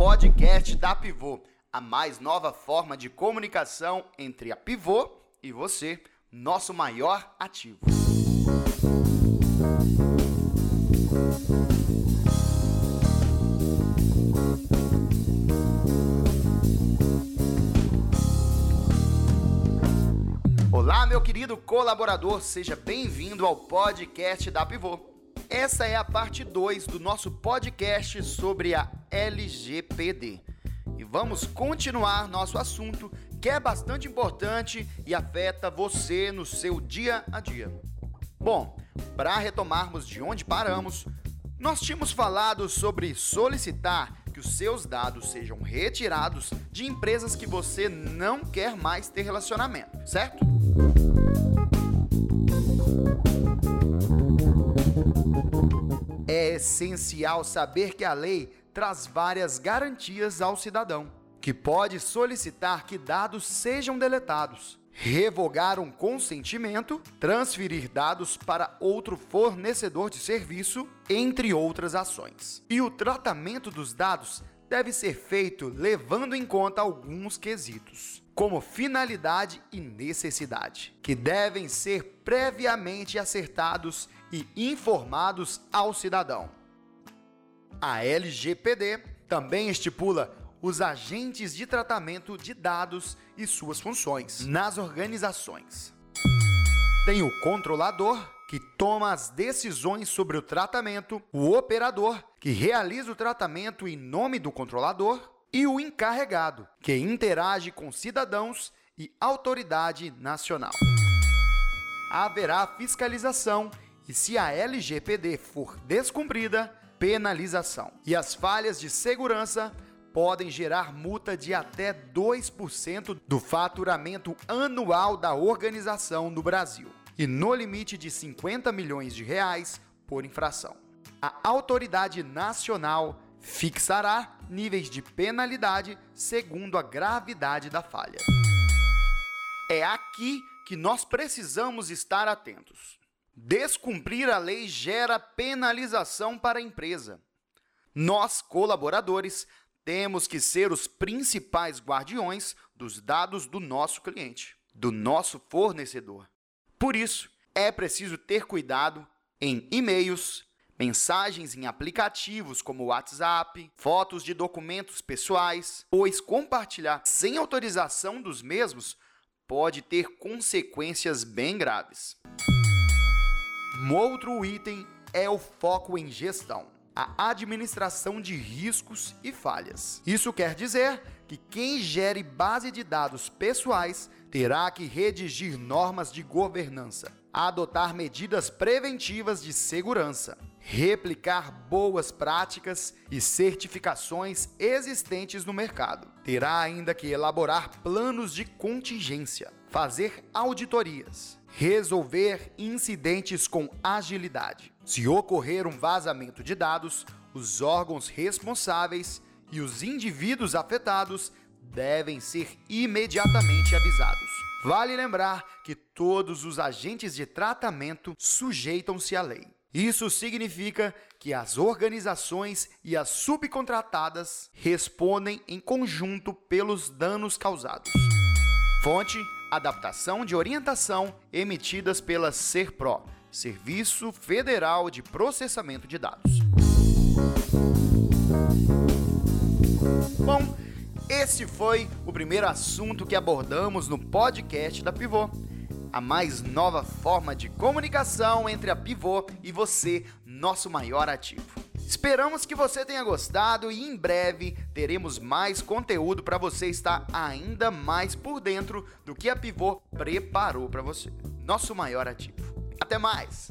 podcast da Pivô, a mais nova forma de comunicação entre a Pivô e você, nosso maior ativo. Olá, meu querido colaborador, seja bem-vindo ao podcast da Pivô. Essa é a parte 2 do nosso podcast sobre a LGPD. E vamos continuar nosso assunto que é bastante importante e afeta você no seu dia a dia. Bom, para retomarmos de onde paramos, nós tínhamos falado sobre solicitar que os seus dados sejam retirados de empresas que você não quer mais ter relacionamento, certo? É essencial saber que a lei traz várias garantias ao cidadão, que pode solicitar que dados sejam deletados, revogar um consentimento, transferir dados para outro fornecedor de serviço, entre outras ações. E o tratamento dos dados deve ser feito levando em conta alguns quesitos, como finalidade e necessidade, que devem ser previamente acertados e informados ao cidadão. A LGPD também estipula os agentes de tratamento de dados e suas funções nas organizações. Tem o controlador, que toma as decisões sobre o tratamento, o operador, que realiza o tratamento em nome do controlador, e o encarregado, que interage com cidadãos e autoridade nacional. Haverá fiscalização e, se a LGPD for descumprida, penalização. E as falhas de segurança podem gerar multa de até 2% do faturamento anual da organização no Brasil e no limite de 50 milhões de reais por infração. A autoridade nacional fixará níveis de penalidade segundo a gravidade da falha. É aqui que nós precisamos estar atentos. Descumprir a lei gera penalização para a empresa. Nós, colaboradores, temos que ser os principais guardiões dos dados do nosso cliente, do nosso fornecedor. Por isso, é preciso ter cuidado em e-mails, mensagens em aplicativos como WhatsApp, fotos de documentos pessoais, pois compartilhar sem autorização dos mesmos pode ter consequências bem graves. Um outro item é o foco em gestão, a administração de riscos e falhas. Isso quer dizer que quem gere base de dados pessoais terá que redigir normas de governança, adotar medidas preventivas de segurança, replicar boas práticas e certificações existentes no mercado. Terá ainda que elaborar planos de contingência, fazer auditorias, resolver incidentes com agilidade. Se ocorrer um vazamento de dados, os órgãos responsáveis e os indivíduos afetados devem ser imediatamente avisados. Vale lembrar que todos os agentes de tratamento sujeitam-se à lei. Isso significa que as organizações e as subcontratadas respondem em conjunto pelos danos causados. Fonte: adaptação de orientação emitidas pela SERPRO, Serviço Federal de Processamento de Dados. Bom, esse foi o primeiro assunto que abordamos no podcast da Pivô a mais nova forma de comunicação entre a Pivô e você, nosso maior ativo. Esperamos que você tenha gostado e em breve teremos mais conteúdo para você estar ainda mais por dentro do que a Pivô preparou para você, nosso maior ativo. Até mais!